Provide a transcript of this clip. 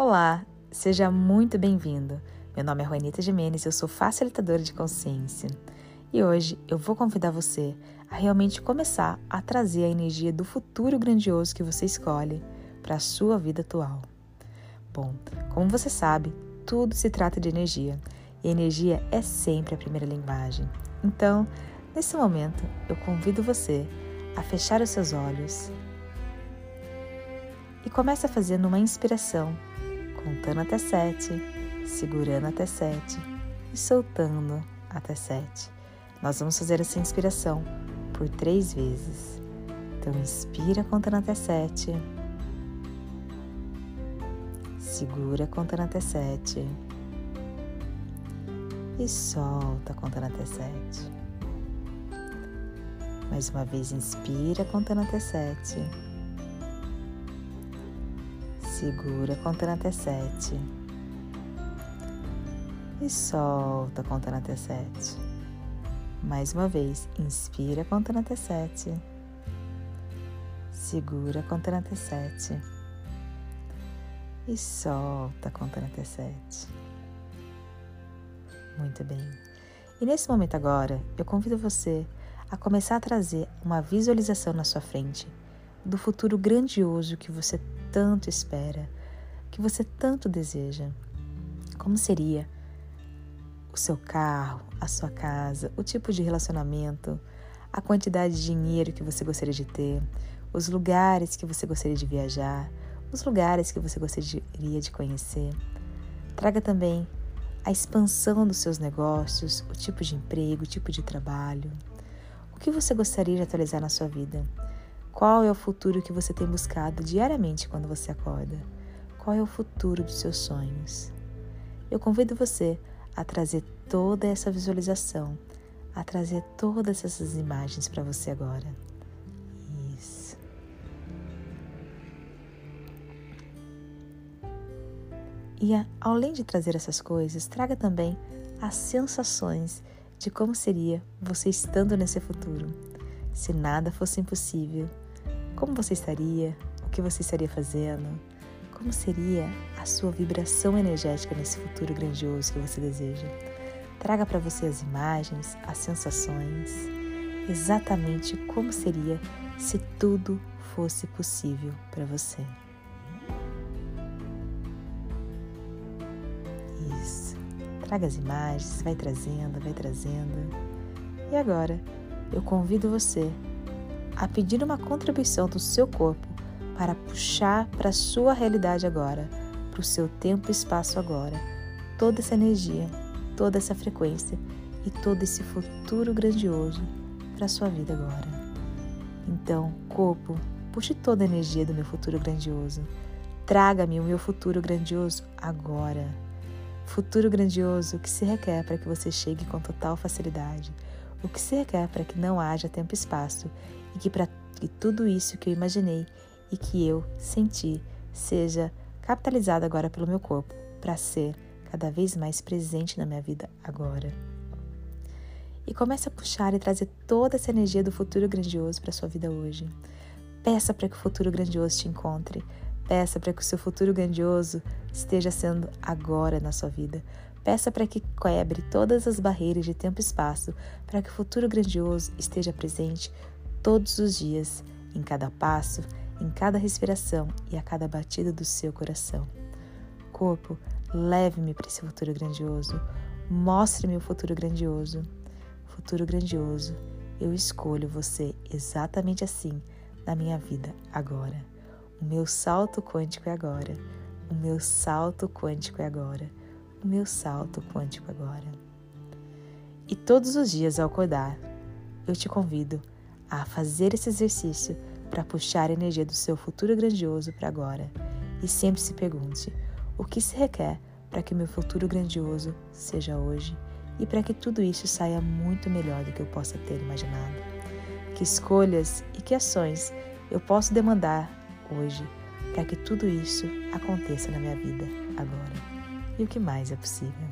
Olá, seja muito bem-vindo. Meu nome é Juanita Jimenez, eu sou facilitadora de consciência. E hoje eu vou convidar você a realmente começar a trazer a energia do futuro grandioso que você escolhe para a sua vida atual. Bom, como você sabe, tudo se trata de energia e energia é sempre a primeira linguagem. Então, nesse momento, eu convido você a fechar os seus olhos e comece a fazer uma inspiração, contando até sete, segurando até sete e soltando até sete. Nós vamos fazer essa inspiração por três vezes. Então, inspira contando até sete. Segura contando até sete. E solta contando até sete. Mais uma vez, inspira contando até sete. Segura contando até sete. E solta contando até sete. Mais uma vez, inspira contando até sete. Segura contando até sete. E solta contando até sete. Muito bem. E nesse momento agora, eu convido você a começar a trazer uma visualização na sua frente do futuro grandioso que você tanto espera, que você tanto deseja. Como seria o seu carro, a sua casa, o tipo de relacionamento, a quantidade de dinheiro que você gostaria de ter, os lugares que você gostaria de viajar, os lugares que você gostaria de conhecer. Traga também a expansão dos seus negócios, o tipo de emprego, o tipo de trabalho. O que você gostaria de atualizar na sua vida? Qual é o futuro que você tem buscado diariamente quando você acorda? Qual é o futuro dos seus sonhos? Eu convido você a trazer toda essa visualização, a trazer todas essas imagens para você agora. Isso. E além de trazer essas coisas, traga também as sensações de como seria você estando nesse futuro. Se nada fosse impossível, como você estaria? O que você estaria fazendo? Como seria a sua vibração energética nesse futuro grandioso que você deseja? Traga para você as imagens, as sensações, exatamente como seria se tudo fosse possível para você. Isso. Traga as imagens, vai trazendo, vai trazendo. E agora, eu convido você a pedir uma contribuição do seu corpo para puxar para a sua realidade agora, para o seu tempo e espaço agora, toda essa energia, toda essa frequência e todo esse futuro grandioso para a sua vida agora. Então, corpo, puxe toda a energia do meu futuro grandioso. Traga-me o meu futuro grandioso agora. Futuro grandioso que se requer para que você chegue com total facilidade o que requer para que não haja tempo e espaço e que para que tudo isso que eu imaginei e que eu senti seja capitalizado agora pelo meu corpo para ser cada vez mais presente na minha vida agora. E comece a puxar e trazer toda essa energia do futuro grandioso para sua vida hoje. Peça para que o futuro grandioso te encontre. Peça para que o seu futuro grandioso esteja sendo agora na sua vida. Peça para que quebre todas as barreiras de tempo e espaço, para que o futuro grandioso esteja presente todos os dias, em cada passo, em cada respiração e a cada batida do seu coração. Corpo, leve-me para esse futuro grandioso. Mostre-me o futuro grandioso. Futuro grandioso, eu escolho você exatamente assim na minha vida agora. O meu salto quântico é agora. O meu salto quântico é agora o meu salto quântico agora. E todos os dias ao acordar, eu te convido a fazer esse exercício para puxar a energia do seu futuro grandioso para agora. E sempre se pergunte: o que se requer para que meu futuro grandioso seja hoje e para que tudo isso saia muito melhor do que eu possa ter imaginado? Que escolhas e que ações eu posso demandar hoje para que tudo isso aconteça na minha vida agora? e o que mais é possível.